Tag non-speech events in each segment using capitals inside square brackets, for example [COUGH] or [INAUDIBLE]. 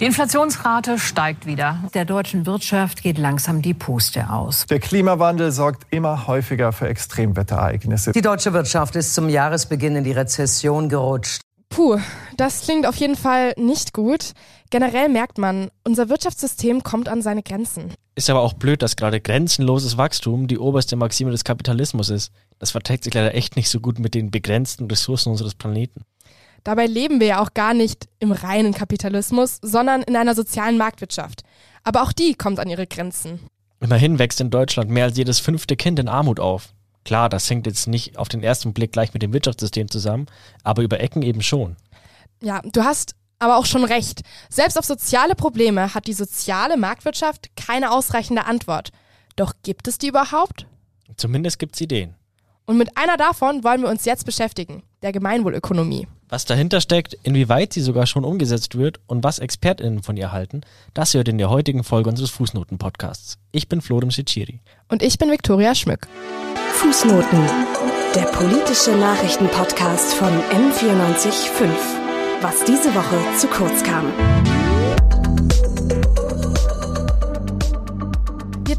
Die Inflationsrate steigt wieder. Der deutschen Wirtschaft geht langsam die Puste aus. Der Klimawandel sorgt immer häufiger für Extremwetterereignisse. Die deutsche Wirtschaft ist zum Jahresbeginn in die Rezession gerutscht. Puh, das klingt auf jeden Fall nicht gut. Generell merkt man, unser Wirtschaftssystem kommt an seine Grenzen. Ist aber auch blöd, dass gerade grenzenloses Wachstum die oberste Maxime des Kapitalismus ist. Das verträgt sich leider echt nicht so gut mit den begrenzten Ressourcen unseres Planeten. Dabei leben wir ja auch gar nicht im reinen Kapitalismus, sondern in einer sozialen Marktwirtschaft. Aber auch die kommt an ihre Grenzen. Immerhin wächst in Deutschland mehr als jedes fünfte Kind in Armut auf. Klar, das hängt jetzt nicht auf den ersten Blick gleich mit dem Wirtschaftssystem zusammen, aber über Ecken eben schon. Ja, du hast aber auch schon recht. Selbst auf soziale Probleme hat die soziale Marktwirtschaft keine ausreichende Antwort. Doch gibt es die überhaupt? Zumindest gibt es Ideen. Und mit einer davon wollen wir uns jetzt beschäftigen, der Gemeinwohlökonomie. Was dahinter steckt, inwieweit sie sogar schon umgesetzt wird und was ExpertInnen von ihr halten, das hört in der heutigen Folge unseres Fußnoten-Podcasts. Ich bin Florim Shechiri. Und ich bin Viktoria Schmück. Fußnoten, der politische Nachrichtenpodcast von M945. Was diese Woche zu kurz kam.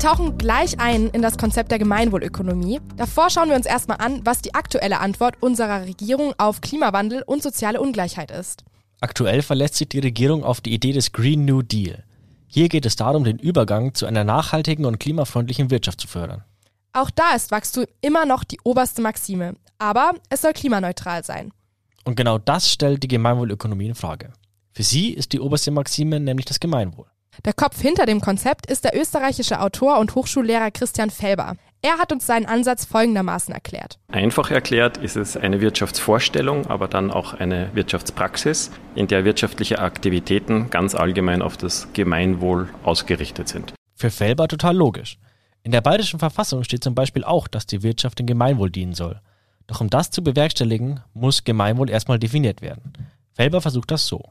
Tauchen gleich ein in das Konzept der Gemeinwohlökonomie. Davor schauen wir uns erstmal an, was die aktuelle Antwort unserer Regierung auf Klimawandel und soziale Ungleichheit ist. Aktuell verlässt sich die Regierung auf die Idee des Green New Deal. Hier geht es darum, den Übergang zu einer nachhaltigen und klimafreundlichen Wirtschaft zu fördern. Auch da ist Wachstum immer noch die oberste Maxime, aber es soll klimaneutral sein. Und genau das stellt die Gemeinwohlökonomie in Frage. Für sie ist die oberste Maxime nämlich das Gemeinwohl. Der Kopf hinter dem Konzept ist der österreichische Autor und Hochschullehrer Christian Felber. Er hat uns seinen Ansatz folgendermaßen erklärt. Einfach erklärt ist es eine Wirtschaftsvorstellung, aber dann auch eine Wirtschaftspraxis, in der wirtschaftliche Aktivitäten ganz allgemein auf das Gemeinwohl ausgerichtet sind. Für Felber total logisch. In der bayerischen Verfassung steht zum Beispiel auch, dass die Wirtschaft dem Gemeinwohl dienen soll. Doch um das zu bewerkstelligen, muss Gemeinwohl erstmal definiert werden. Felber versucht das so.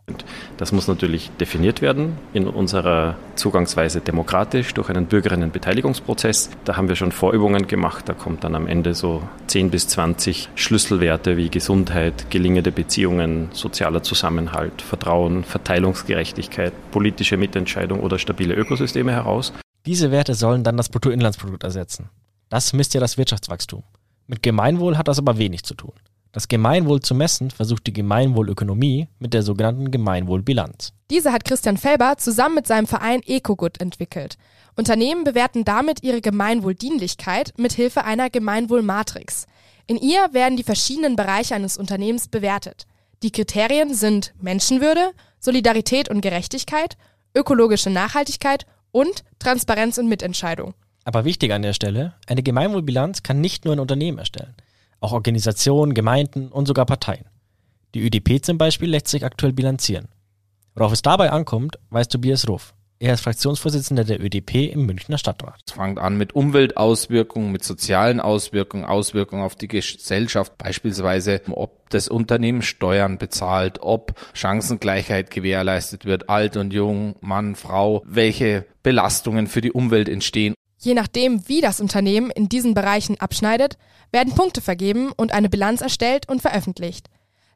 Das muss natürlich definiert werden in unserer Zugangsweise demokratisch durch einen Bürgerinnenbeteiligungsprozess. Da haben wir schon Vorübungen gemacht. Da kommt dann am Ende so 10 bis 20 Schlüsselwerte wie Gesundheit, gelingende Beziehungen, sozialer Zusammenhalt, Vertrauen, Verteilungsgerechtigkeit, politische Mitentscheidung oder stabile Ökosysteme heraus. Diese Werte sollen dann das Bruttoinlandsprodukt ersetzen. Das misst ja das Wirtschaftswachstum. Mit Gemeinwohl hat das aber wenig zu tun. Das Gemeinwohl zu messen versucht die Gemeinwohlökonomie mit der sogenannten Gemeinwohlbilanz. Diese hat Christian Felber zusammen mit seinem Verein EcoGood entwickelt. Unternehmen bewerten damit ihre Gemeinwohldienlichkeit mit Hilfe einer Gemeinwohlmatrix. In ihr werden die verschiedenen Bereiche eines Unternehmens bewertet. Die Kriterien sind Menschenwürde, Solidarität und Gerechtigkeit, ökologische Nachhaltigkeit und Transparenz und Mitentscheidung. Aber wichtig an der Stelle, eine Gemeinwohlbilanz kann nicht nur ein Unternehmen erstellen auch Organisationen, Gemeinden und sogar Parteien. Die ÖDP zum Beispiel lässt sich aktuell bilanzieren. Worauf es dabei ankommt, weiß Tobias Ruff. Er ist Fraktionsvorsitzender der ÖDP im Münchner Stadtrat. Es fängt an mit Umweltauswirkungen, mit sozialen Auswirkungen, Auswirkungen auf die Gesellschaft, beispielsweise ob das Unternehmen Steuern bezahlt, ob Chancengleichheit gewährleistet wird, alt und jung, Mann, Frau, welche Belastungen für die Umwelt entstehen. Je nachdem, wie das Unternehmen in diesen Bereichen abschneidet, werden Punkte vergeben und eine Bilanz erstellt und veröffentlicht.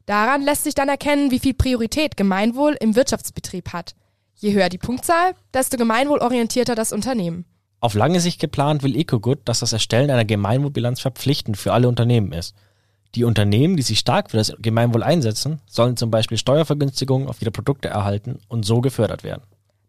Daran lässt sich dann erkennen, wie viel Priorität Gemeinwohl im Wirtschaftsbetrieb hat. Je höher die Punktzahl, desto gemeinwohlorientierter das Unternehmen. Auf lange Sicht geplant will EcoGood, dass das Erstellen einer Gemeinwohlbilanz verpflichtend für alle Unternehmen ist. Die Unternehmen, die sich stark für das Gemeinwohl einsetzen, sollen zum Beispiel Steuervergünstigungen auf ihre Produkte erhalten und so gefördert werden.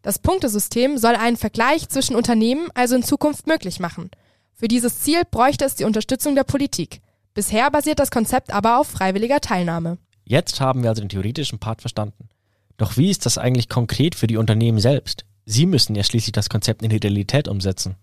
Das Punktesystem soll einen Vergleich zwischen Unternehmen also in Zukunft möglich machen. Für dieses Ziel bräuchte es die Unterstützung der Politik. Bisher basiert das Konzept aber auf freiwilliger Teilnahme. Jetzt haben wir also den theoretischen Part verstanden. Doch wie ist das eigentlich konkret für die Unternehmen selbst? Sie müssen ja schließlich das Konzept in die Realität umsetzen.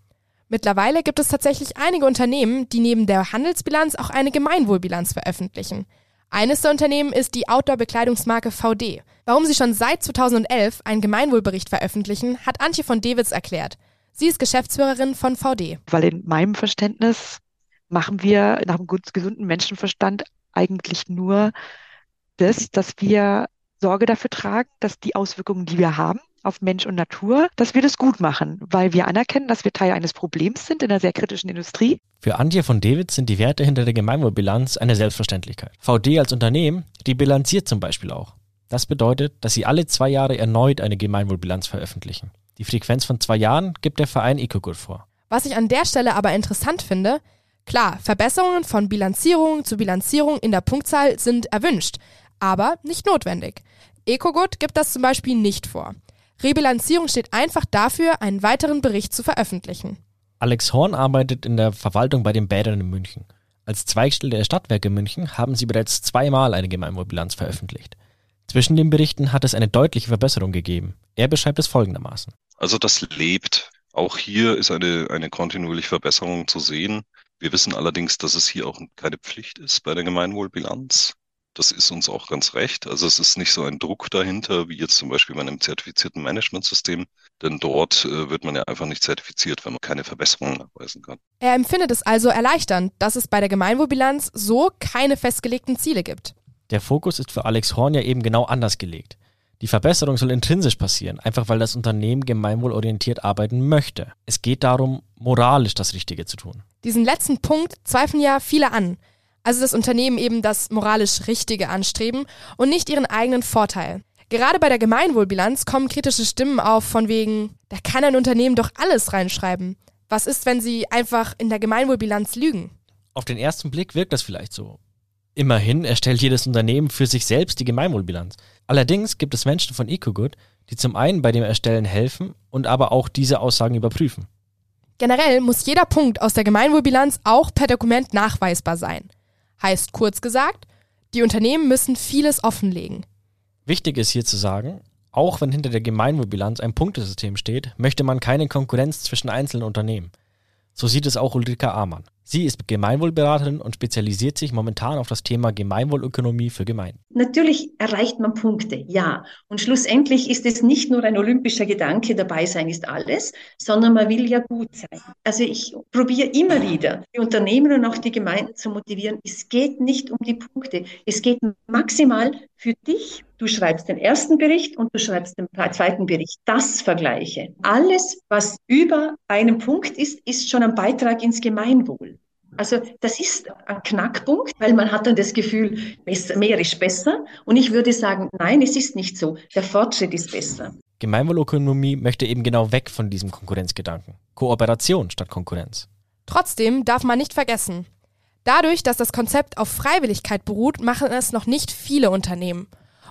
Mittlerweile gibt es tatsächlich einige Unternehmen, die neben der Handelsbilanz auch eine Gemeinwohlbilanz veröffentlichen. Eines der Unternehmen ist die Outdoor-Bekleidungsmarke VD. Warum sie schon seit 2011 einen Gemeinwohlbericht veröffentlichen, hat Antje von Dewitz erklärt. Sie ist Geschäftsführerin von VD. Weil in meinem Verständnis machen wir nach einem gesunden Menschenverstand eigentlich nur das, dass wir Sorge dafür tragen, dass die Auswirkungen, die wir haben, auf Mensch und Natur, dass wir das gut machen, weil wir anerkennen, dass wir Teil eines Problems sind in einer sehr kritischen Industrie. Für Antje von David sind die Werte hinter der Gemeinwohlbilanz eine Selbstverständlichkeit. VD als Unternehmen, die bilanziert zum Beispiel auch. Das bedeutet, dass sie alle zwei Jahre erneut eine Gemeinwohlbilanz veröffentlichen. Die Frequenz von zwei Jahren gibt der Verein EcoGood vor. Was ich an der Stelle aber interessant finde, klar, Verbesserungen von Bilanzierung zu Bilanzierung in der Punktzahl sind erwünscht, aber nicht notwendig. EcoGood gibt das zum Beispiel nicht vor. Rebilanzierung steht einfach dafür, einen weiteren Bericht zu veröffentlichen. Alex Horn arbeitet in der Verwaltung bei den Bädern in München. Als Zweigstelle der Stadtwerke München haben sie bereits zweimal eine Gemeinwohlbilanz veröffentlicht. Zwischen den Berichten hat es eine deutliche Verbesserung gegeben. Er beschreibt es folgendermaßen. Also das lebt. Auch hier ist eine, eine kontinuierliche Verbesserung zu sehen. Wir wissen allerdings, dass es hier auch keine Pflicht ist bei der Gemeinwohlbilanz. Das ist uns auch ganz recht. Also es ist nicht so ein Druck dahinter, wie jetzt zum Beispiel bei einem zertifizierten Managementsystem, denn dort äh, wird man ja einfach nicht zertifiziert, wenn man keine Verbesserungen nachweisen kann. Er empfindet es also erleichternd, dass es bei der Gemeinwohlbilanz so keine festgelegten Ziele gibt. Der Fokus ist für Alex Horn ja eben genau anders gelegt. Die Verbesserung soll intrinsisch passieren, einfach weil das Unternehmen gemeinwohlorientiert arbeiten möchte. Es geht darum, moralisch das Richtige zu tun. Diesen letzten Punkt zweifeln ja viele an. Also das Unternehmen eben das moralisch Richtige anstreben und nicht ihren eigenen Vorteil. Gerade bei der Gemeinwohlbilanz kommen kritische Stimmen auf von wegen, da kann ein Unternehmen doch alles reinschreiben. Was ist, wenn sie einfach in der Gemeinwohlbilanz lügen? Auf den ersten Blick wirkt das vielleicht so. Immerhin erstellt jedes Unternehmen für sich selbst die Gemeinwohlbilanz. Allerdings gibt es Menschen von EcoGood, die zum einen bei dem Erstellen helfen und aber auch diese Aussagen überprüfen. Generell muss jeder Punkt aus der Gemeinwohlbilanz auch per Dokument nachweisbar sein. Heißt kurz gesagt, die Unternehmen müssen vieles offenlegen. Wichtig ist hier zu sagen, auch wenn hinter der Gemeinwohlbilanz ein Punktesystem steht, möchte man keine Konkurrenz zwischen einzelnen Unternehmen. So sieht es auch Ulrika Amann. Sie ist Gemeinwohlberaterin und spezialisiert sich momentan auf das Thema Gemeinwohlökonomie für Gemeinden. Natürlich erreicht man Punkte, ja. Und schlussendlich ist es nicht nur ein olympischer Gedanke, dabei sein ist alles, sondern man will ja gut sein. Also ich probiere immer wieder, die Unternehmen und auch die Gemeinden zu motivieren. Es geht nicht um die Punkte. Es geht maximal für dich. Du schreibst den ersten Bericht und du schreibst den zweiten Bericht. Das vergleiche. Alles, was über einem Punkt ist, ist schon ein Beitrag ins Gemeinwohl. Also das ist ein Knackpunkt, weil man hat dann das Gefühl, mehr ist besser. Und ich würde sagen, nein, es ist nicht so. Der Fortschritt ist besser. Gemeinwohlökonomie möchte eben genau weg von diesem Konkurrenzgedanken. Kooperation statt Konkurrenz. Trotzdem darf man nicht vergessen, dadurch, dass das Konzept auf Freiwilligkeit beruht, machen es noch nicht viele Unternehmen.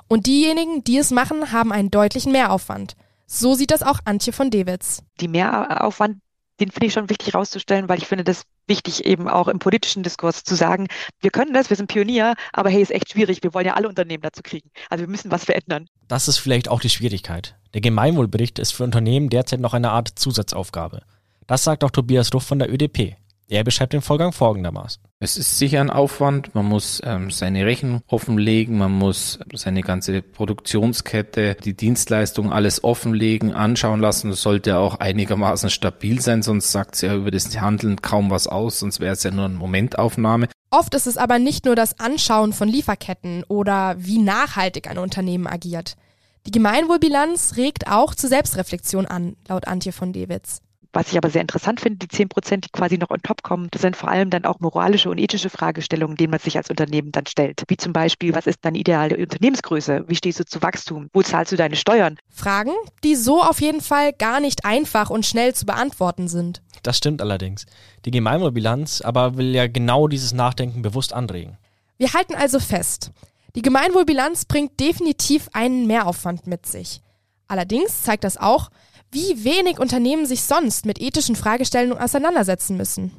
Und diejenigen, die es machen, haben einen deutlichen Mehraufwand. So sieht das auch Antje von Dewitz. Die Mehraufwand den finde ich schon wichtig herauszustellen, weil ich finde das wichtig, eben auch im politischen Diskurs zu sagen, wir können das, wir sind Pionier, aber hey, ist echt schwierig, wir wollen ja alle Unternehmen dazu kriegen. Also wir müssen was verändern. Das ist vielleicht auch die Schwierigkeit. Der Gemeinwohlbericht ist für Unternehmen derzeit noch eine Art Zusatzaufgabe. Das sagt auch Tobias Ruff von der ÖDP. Er beschreibt den Vorgang folgendermaßen. Es ist sicher ein Aufwand. Man muss ähm, seine Rechnung offenlegen, man muss seine ganze Produktionskette, die Dienstleistung alles offenlegen, anschauen lassen. Das sollte auch einigermaßen stabil sein, sonst sagt es ja über das Handeln kaum was aus, sonst wäre es ja nur eine Momentaufnahme. Oft ist es aber nicht nur das Anschauen von Lieferketten oder wie nachhaltig ein Unternehmen agiert. Die Gemeinwohlbilanz regt auch zur Selbstreflexion an, laut Antje von Dewitz. Was ich aber sehr interessant finde, die zehn Prozent, die quasi noch on top kommen, das sind vor allem dann auch moralische und ethische Fragestellungen, denen man sich als Unternehmen dann stellt. Wie zum Beispiel, was ist deine ideale Unternehmensgröße? Wie stehst du zu Wachstum? Wo zahlst du deine Steuern? Fragen, die so auf jeden Fall gar nicht einfach und schnell zu beantworten sind. Das stimmt allerdings. Die Gemeinwohlbilanz aber will ja genau dieses Nachdenken bewusst anregen. Wir halten also fest, die Gemeinwohlbilanz bringt definitiv einen Mehraufwand mit sich. Allerdings zeigt das auch, wie wenig Unternehmen sich sonst mit ethischen Fragestellungen auseinandersetzen müssen.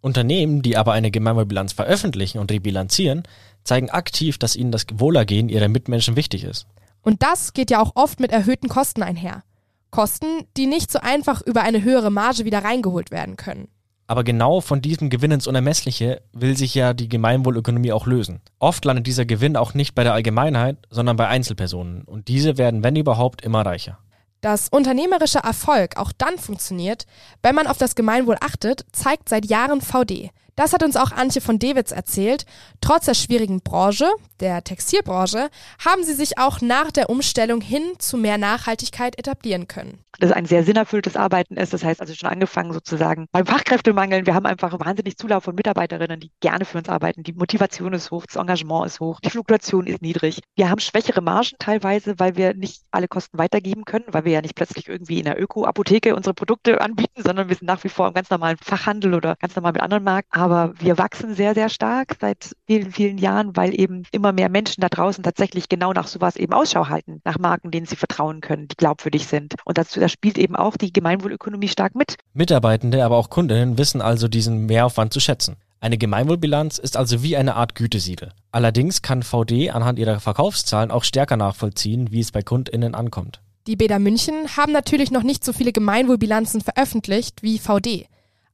Unternehmen, die aber eine Gemeinwohlbilanz veröffentlichen und rebilanzieren, zeigen aktiv, dass ihnen das Wohlergehen ihrer Mitmenschen wichtig ist. Und das geht ja auch oft mit erhöhten Kosten einher. Kosten, die nicht so einfach über eine höhere Marge wieder reingeholt werden können. Aber genau von diesem Gewinn ins Unermessliche will sich ja die Gemeinwohlökonomie auch lösen. Oft landet dieser Gewinn auch nicht bei der Allgemeinheit, sondern bei Einzelpersonen. Und diese werden, wenn überhaupt, immer reicher. Dass unternehmerischer Erfolg auch dann funktioniert, wenn man auf das Gemeinwohl achtet, zeigt seit Jahren VD. Das hat uns auch Antje von Dewitz erzählt. Trotz der schwierigen Branche, der Textilbranche, haben sie sich auch nach der Umstellung hin zu mehr Nachhaltigkeit etablieren können. das ein sehr sinnerfülltes Arbeiten ist. Das heißt also schon angefangen sozusagen beim Fachkräftemangeln. Wir haben einfach wahnsinnig Zulauf von Mitarbeiterinnen, die gerne für uns arbeiten. Die Motivation ist hoch, das Engagement ist hoch, die Fluktuation ist niedrig. Wir haben schwächere Margen teilweise, weil wir nicht alle Kosten weitergeben können, weil wir ja nicht plötzlich irgendwie in der Öko-Apotheke unsere Produkte anbieten, sondern wir sind nach wie vor im ganz normalen Fachhandel oder ganz normal mit anderen Markt. Aber wir wachsen sehr, sehr stark seit vielen, vielen Jahren, weil eben immer mehr Menschen da draußen tatsächlich genau nach sowas eben Ausschau halten, nach Marken, denen sie vertrauen können, die glaubwürdig sind. Und dazu, da spielt eben auch die Gemeinwohlökonomie stark mit. Mitarbeitende, aber auch Kundinnen wissen also diesen Mehraufwand zu schätzen. Eine Gemeinwohlbilanz ist also wie eine Art Gütesiegel. Allerdings kann VD anhand ihrer Verkaufszahlen auch stärker nachvollziehen, wie es bei KundInnen ankommt. Die Bäder München haben natürlich noch nicht so viele Gemeinwohlbilanzen veröffentlicht wie VD.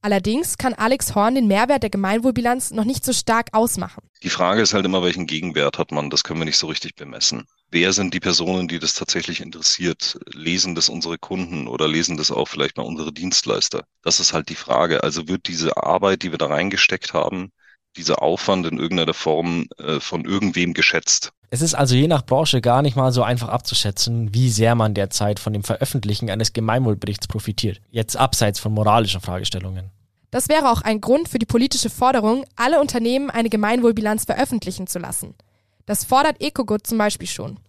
Allerdings kann Alex Horn den Mehrwert der Gemeinwohlbilanz noch nicht so stark ausmachen. Die Frage ist halt immer, welchen Gegenwert hat man? Das können wir nicht so richtig bemessen. Wer sind die Personen, die das tatsächlich interessiert? Lesen das unsere Kunden oder lesen das auch vielleicht mal unsere Dienstleister? Das ist halt die Frage. Also wird diese Arbeit, die wir da reingesteckt haben, dieser Aufwand in irgendeiner Form äh, von irgendwem geschätzt? Es ist also je nach Branche gar nicht mal so einfach abzuschätzen, wie sehr man derzeit von dem Veröffentlichen eines Gemeinwohlberichts profitiert, jetzt abseits von moralischen Fragestellungen. Das wäre auch ein Grund für die politische Forderung, alle Unternehmen eine Gemeinwohlbilanz veröffentlichen zu lassen. Das fordert Ecogood zum Beispiel schon.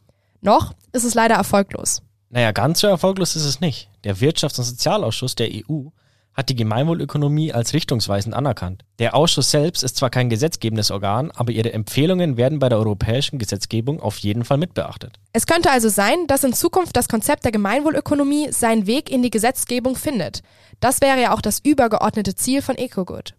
Noch ist es leider erfolglos. Naja, ganz so erfolglos ist es nicht. Der Wirtschafts- und Sozialausschuss der EU hat die Gemeinwohlökonomie als richtungsweisend anerkannt. Der Ausschuss selbst ist zwar kein gesetzgebendes Organ, aber ihre Empfehlungen werden bei der europäischen Gesetzgebung auf jeden Fall mitbeachtet. Es könnte also sein, dass in Zukunft das Konzept der Gemeinwohlökonomie seinen Weg in die Gesetzgebung findet. Das wäre ja auch das übergeordnete Ziel von EcoGood.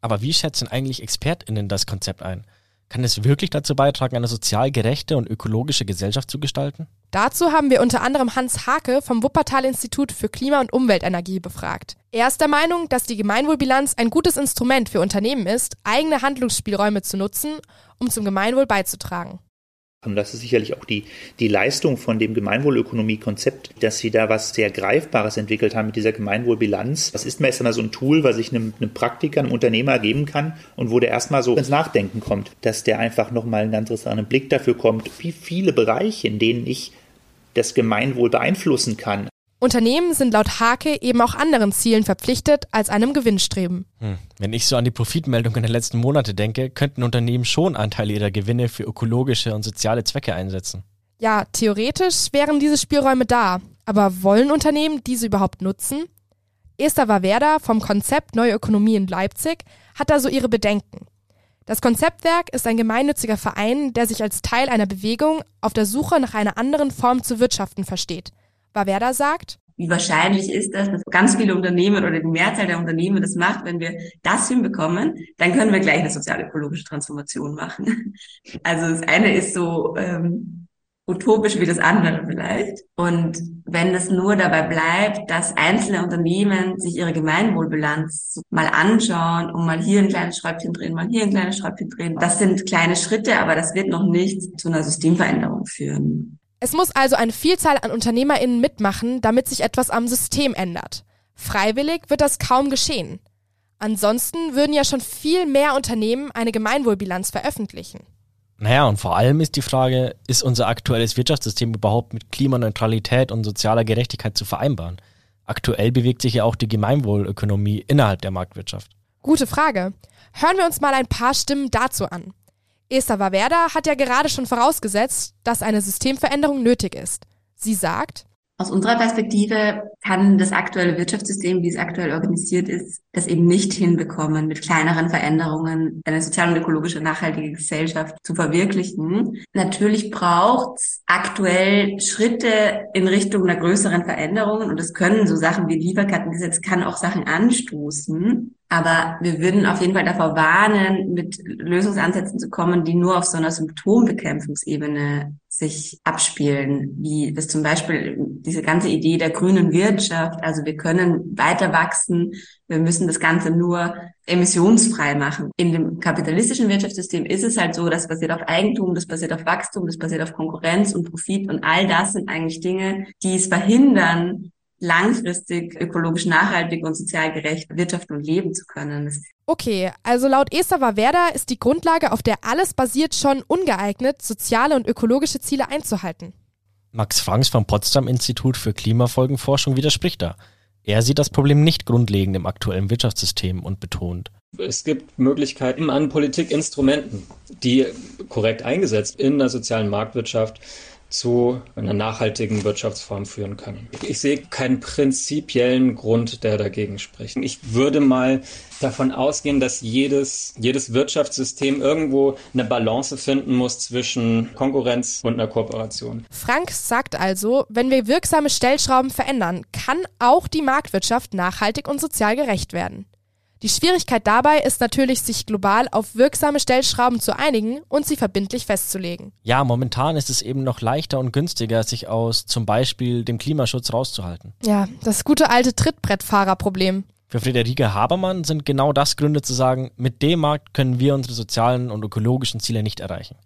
Aber wie schätzen eigentlich ExpertInnen das Konzept ein? Kann es wirklich dazu beitragen, eine sozial gerechte und ökologische Gesellschaft zu gestalten? Dazu haben wir unter anderem Hans Hake vom Wuppertal-Institut für Klima- und Umweltenergie befragt. Er ist der Meinung, dass die Gemeinwohlbilanz ein gutes Instrument für Unternehmen ist, eigene Handlungsspielräume zu nutzen, um zum Gemeinwohl beizutragen. Und das ist sicherlich auch die, die Leistung von dem Gemeinwohlökonomie-Konzept, dass sie da was sehr Greifbares entwickelt haben mit dieser Gemeinwohlbilanz. Das ist meistens so ein Tool, was ich einem, einem Praktiker, einem Unternehmer geben kann und wo der erstmal so ins Nachdenken kommt, dass der einfach nochmal einen ganz anderen Blick dafür kommt, wie viele Bereiche, in denen ich das Gemeinwohl beeinflussen kann. Unternehmen sind laut Hake eben auch anderen Zielen verpflichtet als einem Gewinnstreben. Hm. Wenn ich so an die Profitmeldungen der letzten Monate denke, könnten Unternehmen schon Anteile ihrer Gewinne für ökologische und soziale Zwecke einsetzen. Ja, theoretisch wären diese Spielräume da. Aber wollen Unternehmen diese überhaupt nutzen? Esther Wawerda vom Konzept Neue Ökonomie in Leipzig hat da so ihre Bedenken. Das Konzeptwerk ist ein gemeinnütziger Verein, der sich als Teil einer Bewegung auf der Suche nach einer anderen Form zu wirtschaften versteht. Baverda sagt, wie wahrscheinlich ist das, dass ganz viele Unternehmen oder die Mehrzahl der Unternehmen das macht, wenn wir das hinbekommen, dann können wir gleich eine sozial-ökologische Transformation machen. [LAUGHS] Also das eine ist so ähm, utopisch wie das andere vielleicht. Und wenn es nur dabei bleibt, dass einzelne Unternehmen sich ihre Gemeinwohlbilanz mal anschauen und mal hier ein kleines Schräubchen drehen, mal hier ein kleines Schräubchen drehen, das sind kleine Schritte, aber das wird noch nicht zu einer Systemveränderung führen. Es muss also eine Vielzahl an UnternehmerInnen mitmachen, damit sich etwas am System ändert. Freiwillig wird das kaum geschehen. Ansonsten würden ja schon viel mehr Unternehmen eine Gemeinwohlbilanz veröffentlichen. Naja, und vor allem ist die Frage, ist unser aktuelles Wirtschaftssystem überhaupt mit Klimaneutralität und sozialer Gerechtigkeit zu vereinbaren? Aktuell bewegt sich ja auch die Gemeinwohlökonomie innerhalb der Marktwirtschaft. Gute Frage. Hören wir uns mal ein paar Stimmen dazu an. Esther Wawerda hat ja gerade schon vorausgesetzt, dass eine Systemveränderung nötig ist. Sie sagt, aus unserer Perspektive kann das aktuelle Wirtschaftssystem, wie es aktuell organisiert ist, das eben nicht hinbekommen, mit kleineren Veränderungen eine sozial und ökologische nachhaltige Gesellschaft zu verwirklichen. Natürlich braucht es aktuell Schritte in Richtung einer größeren Veränderungen und es können so Sachen wie Lieferkettengesetz kann auch Sachen anstoßen. Aber wir würden auf jeden Fall davor warnen, mit Lösungsansätzen zu kommen, die nur auf so einer Symptombekämpfungsebene sich abspielen, wie das zum Beispiel diese ganze Idee der grünen Wirtschaft. Also wir können weiter wachsen, wir müssen das Ganze nur emissionsfrei machen. In dem kapitalistischen Wirtschaftssystem ist es halt so, das basiert auf Eigentum, das basiert auf Wachstum, das basiert auf Konkurrenz und Profit und all das sind eigentlich Dinge, die es verhindern, langfristig ökologisch nachhaltig und sozial gerecht wirtschaften und leben zu können. Okay, also laut Esther Wawerda ist die Grundlage, auf der alles basiert, schon ungeeignet, soziale und ökologische Ziele einzuhalten. Max Franks vom Potsdam Institut für Klimafolgenforschung widerspricht da. Er sieht das Problem nicht grundlegend im aktuellen Wirtschaftssystem und betont. Es gibt Möglichkeiten an Politikinstrumenten, die korrekt eingesetzt in der sozialen Marktwirtschaft zu einer nachhaltigen Wirtschaftsform führen können. Ich sehe keinen prinzipiellen Grund, der dagegen spricht. Ich würde mal davon ausgehen, dass jedes, jedes Wirtschaftssystem irgendwo eine Balance finden muss zwischen Konkurrenz und einer Kooperation. Frank sagt also, wenn wir wirksame Stellschrauben verändern, kann auch die Marktwirtschaft nachhaltig und sozial gerecht werden. Die Schwierigkeit dabei ist natürlich, sich global auf wirksame Stellschrauben zu einigen und sie verbindlich festzulegen. Ja, momentan ist es eben noch leichter und günstiger, sich aus zum Beispiel dem Klimaschutz rauszuhalten. Ja, das gute alte Trittbrettfahrerproblem. Für Friederike Habermann sind genau das Gründe zu sagen, mit dem Markt können wir unsere sozialen und ökologischen Ziele nicht erreichen.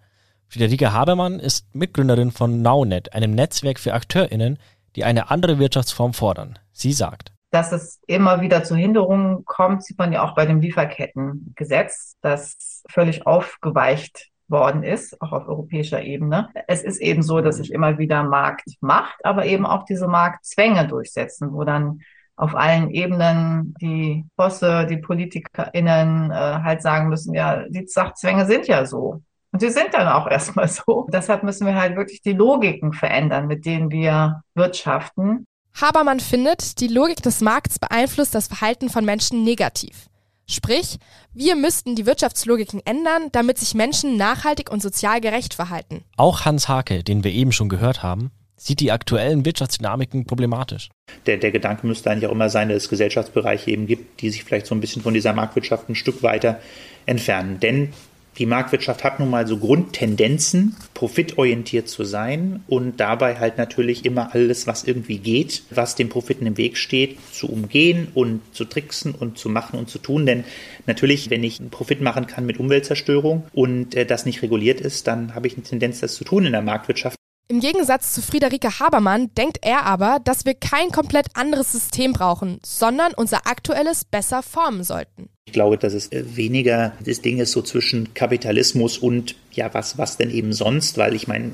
Friederike Habermann ist Mitgründerin von NowNet, einem Netzwerk für AkteurInnen, die eine andere Wirtschaftsform fordern. Sie sagt, dass es immer wieder zu Hinderungen kommt, sieht man ja auch bei dem Lieferkettengesetz, das völlig aufgeweicht worden ist, auch auf europäischer Ebene. Es ist eben so, dass sich immer wieder Markt macht, aber eben auch diese Marktzwänge durchsetzen, wo dann auf allen Ebenen die Bosse, die PolitikerInnen äh, halt sagen müssen, ja, die Sachzwänge sind ja so. Und sie sind dann auch [LAUGHS] erstmal so. Deshalb müssen wir halt wirklich die Logiken verändern, mit denen wir wirtschaften. Habermann findet, die Logik des Markts beeinflusst das Verhalten von Menschen negativ. Sprich, wir müssten die Wirtschaftslogiken ändern, damit sich Menschen nachhaltig und sozial gerecht verhalten. Auch Hans Hake, den wir eben schon gehört haben, sieht die aktuellen Wirtschaftsdynamiken problematisch. Der, der Gedanke müsste eigentlich auch immer sein, dass es Gesellschaftsbereiche eben gibt, die sich vielleicht so ein bisschen von dieser Marktwirtschaft ein Stück weiter entfernen. Denn die Marktwirtschaft hat nun mal so Grundtendenzen, profitorientiert zu sein und dabei halt natürlich immer alles, was irgendwie geht, was dem Profiten im Weg steht, zu umgehen und zu tricksen und zu machen und zu tun. Denn natürlich, wenn ich einen Profit machen kann mit Umweltzerstörung und äh, das nicht reguliert ist, dann habe ich eine Tendenz, das zu tun in der Marktwirtschaft. Im Gegensatz zu Friederike Habermann denkt er aber, dass wir kein komplett anderes System brauchen, sondern unser aktuelles besser formen sollten. Ich glaube, dass es äh, weniger das Ding ist so zwischen Kapitalismus und ja, was, was denn eben sonst, weil ich meine,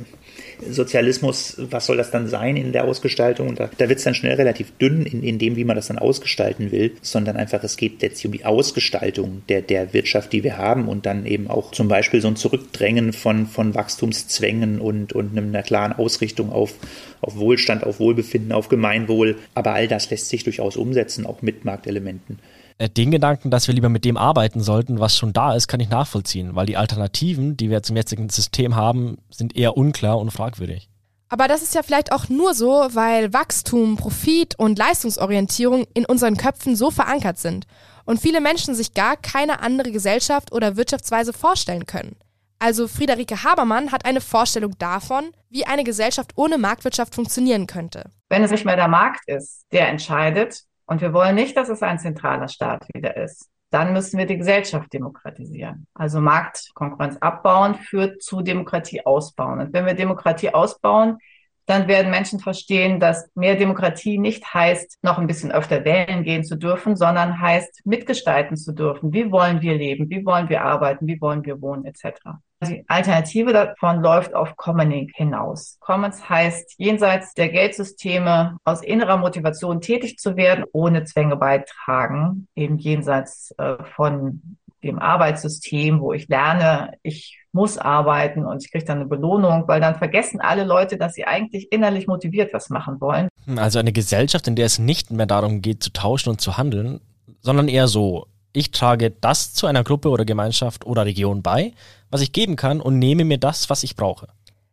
Sozialismus, was soll das dann sein in der Ausgestaltung? Und da, da wird es dann schnell relativ dünn in, in dem, wie man das dann ausgestalten will, sondern einfach, es geht letztlich um die Ausgestaltung der, der Wirtschaft, die wir haben und dann eben auch zum Beispiel so ein Zurückdrängen von, von Wachstumszwängen und, und einer klaren Ausrichtung auf, auf Wohlstand, auf Wohlbefinden, auf Gemeinwohl. Aber all das lässt sich durchaus umsetzen, auch mit Marktelementen. Äh, den Gedanken, dass wir lieber mit dem arbeiten sollten, was schon da ist, kann ich nachvollziehen, weil die Alternativen, die wir zum jetzigen System haben, sind eher unklar und fragwürdig. Aber das ist ja vielleicht auch nur so, weil Wachstum, Profit und Leistungsorientierung in unseren Köpfen so verankert sind und viele Menschen sich gar keine andere Gesellschaft oder Wirtschaftsweise vorstellen können. Also Friederike Habermann hat eine Vorstellung davon, wie eine Gesellschaft ohne Marktwirtschaft funktionieren könnte. Wenn es nicht mehr der Markt ist, der entscheidet, und wir wollen nicht, dass es ein zentraler Staat wieder ist. Dann müssen wir die Gesellschaft demokratisieren. Also Marktkonkurrenz abbauen führt zu Demokratie ausbauen. Und wenn wir Demokratie ausbauen, dann werden Menschen verstehen, dass mehr Demokratie nicht heißt, noch ein bisschen öfter wählen gehen zu dürfen, sondern heißt, mitgestalten zu dürfen. Wie wollen wir leben? Wie wollen wir arbeiten? Wie wollen wir wohnen? Etc. Die Alternative davon läuft auf Commoning hinaus. Commons heißt, jenseits der Geldsysteme aus innerer Motivation tätig zu werden, ohne Zwänge beitragen, eben jenseits äh, von dem Arbeitssystem, wo ich lerne, ich muss arbeiten und ich kriege dann eine Belohnung, weil dann vergessen alle Leute, dass sie eigentlich innerlich motiviert was machen wollen. Also eine Gesellschaft, in der es nicht mehr darum geht, zu tauschen und zu handeln, sondern eher so, ich trage das zu einer Gruppe oder Gemeinschaft oder Region bei, was ich geben kann und nehme mir das, was ich brauche.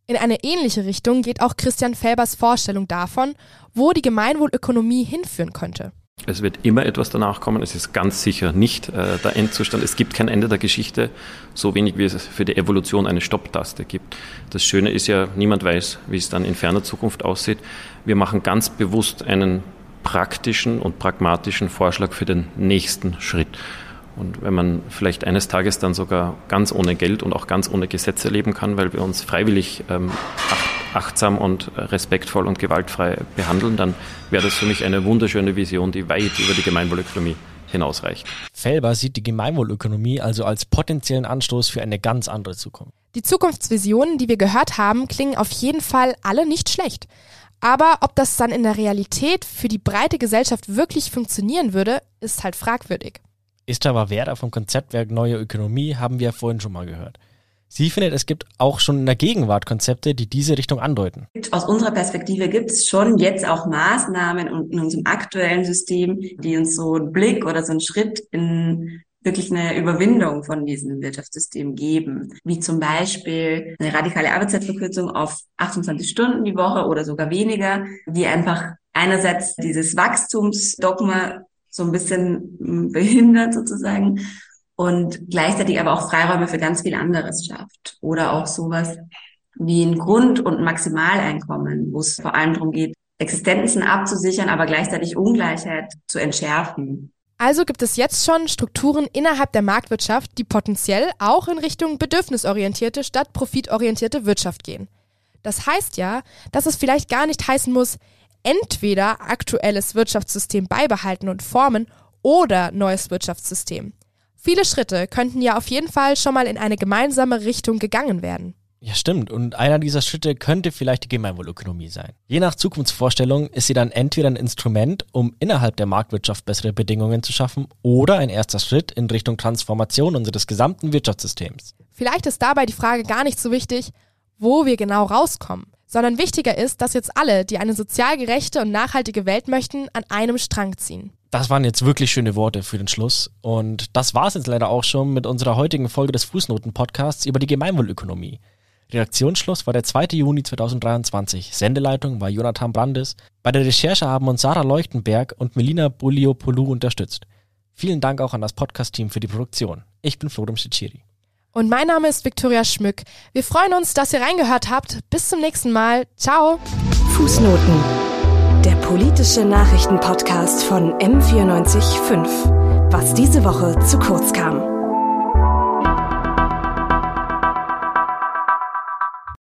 In eine ähnliche Richtung geht auch Christian Felbers Vorstellung davon, wo die Gemeinwohlökonomie hinführen könnte. Es wird immer etwas danach kommen. Es ist ganz sicher nicht äh, der Endzustand. Es gibt kein Ende der Geschichte, so wenig wie es für die Evolution eine Stopptaste gibt. Das Schöne ist ja, niemand weiß, wie es dann in ferner Zukunft aussieht. Wir machen ganz bewusst einen praktischen und pragmatischen Vorschlag für den nächsten Schritt. Und wenn man vielleicht eines Tages dann sogar ganz ohne Geld und auch ganz ohne Gesetze leben kann, weil wir uns freiwillig ähm, achtsam und respektvoll und gewaltfrei behandeln, dann wäre das für mich eine wunderschöne Vision, die weit über die Gemeinwohlökonomie hinausreicht. Felber sieht die Gemeinwohlökonomie also als potenziellen Anstoß für eine ganz andere Zukunft. Die Zukunftsvisionen, die wir gehört haben, klingen auf jeden Fall alle nicht schlecht. Aber ob das dann in der Realität für die breite Gesellschaft wirklich funktionieren würde, ist halt fragwürdig. Esther Werder vom Konzeptwerk Neue Ökonomie haben wir ja vorhin schon mal gehört. Sie findet, es gibt auch schon in der Gegenwart Konzepte, die diese Richtung andeuten. Aus unserer Perspektive gibt es schon jetzt auch Maßnahmen in unserem aktuellen System, die uns so einen Blick oder so einen Schritt in wirklich eine Überwindung von diesem Wirtschaftssystem geben, wie zum Beispiel eine radikale Arbeitszeitverkürzung auf 28 Stunden die Woche oder sogar weniger, die einfach einerseits dieses Wachstumsdogma so ein bisschen behindert sozusagen und gleichzeitig aber auch Freiräume für ganz viel anderes schafft. Oder auch sowas wie ein Grund- und ein Maximaleinkommen, wo es vor allem darum geht, Existenzen abzusichern, aber gleichzeitig Ungleichheit zu entschärfen. Also gibt es jetzt schon Strukturen innerhalb der Marktwirtschaft, die potenziell auch in Richtung bedürfnisorientierte statt profitorientierte Wirtschaft gehen. Das heißt ja, dass es vielleicht gar nicht heißen muss, entweder aktuelles Wirtschaftssystem beibehalten und formen oder neues Wirtschaftssystem. Viele Schritte könnten ja auf jeden Fall schon mal in eine gemeinsame Richtung gegangen werden. Ja, stimmt. Und einer dieser Schritte könnte vielleicht die Gemeinwohlökonomie sein. Je nach Zukunftsvorstellung ist sie dann entweder ein Instrument, um innerhalb der Marktwirtschaft bessere Bedingungen zu schaffen, oder ein erster Schritt in Richtung Transformation unseres gesamten Wirtschaftssystems. Vielleicht ist dabei die Frage gar nicht so wichtig, wo wir genau rauskommen, sondern wichtiger ist, dass jetzt alle, die eine sozial gerechte und nachhaltige Welt möchten, an einem Strang ziehen. Das waren jetzt wirklich schöne Worte für den Schluss. Und das war es jetzt leider auch schon mit unserer heutigen Folge des Fußnoten-Podcasts über die Gemeinwohlökonomie. Redaktionsschluss war der 2. Juni 2023. Sendeleitung war Jonathan Brandes. Bei der Recherche haben uns Sarah Leuchtenberg und Melina Buliopoulou unterstützt. Vielen Dank auch an das Podcast-Team für die Produktion. Ich bin Florim Schiciri. Und mein Name ist Viktoria Schmück. Wir freuen uns, dass ihr reingehört habt. Bis zum nächsten Mal. Ciao. Fußnoten. Der politische Nachrichtenpodcast von M945. Was diese Woche zu kurz kam.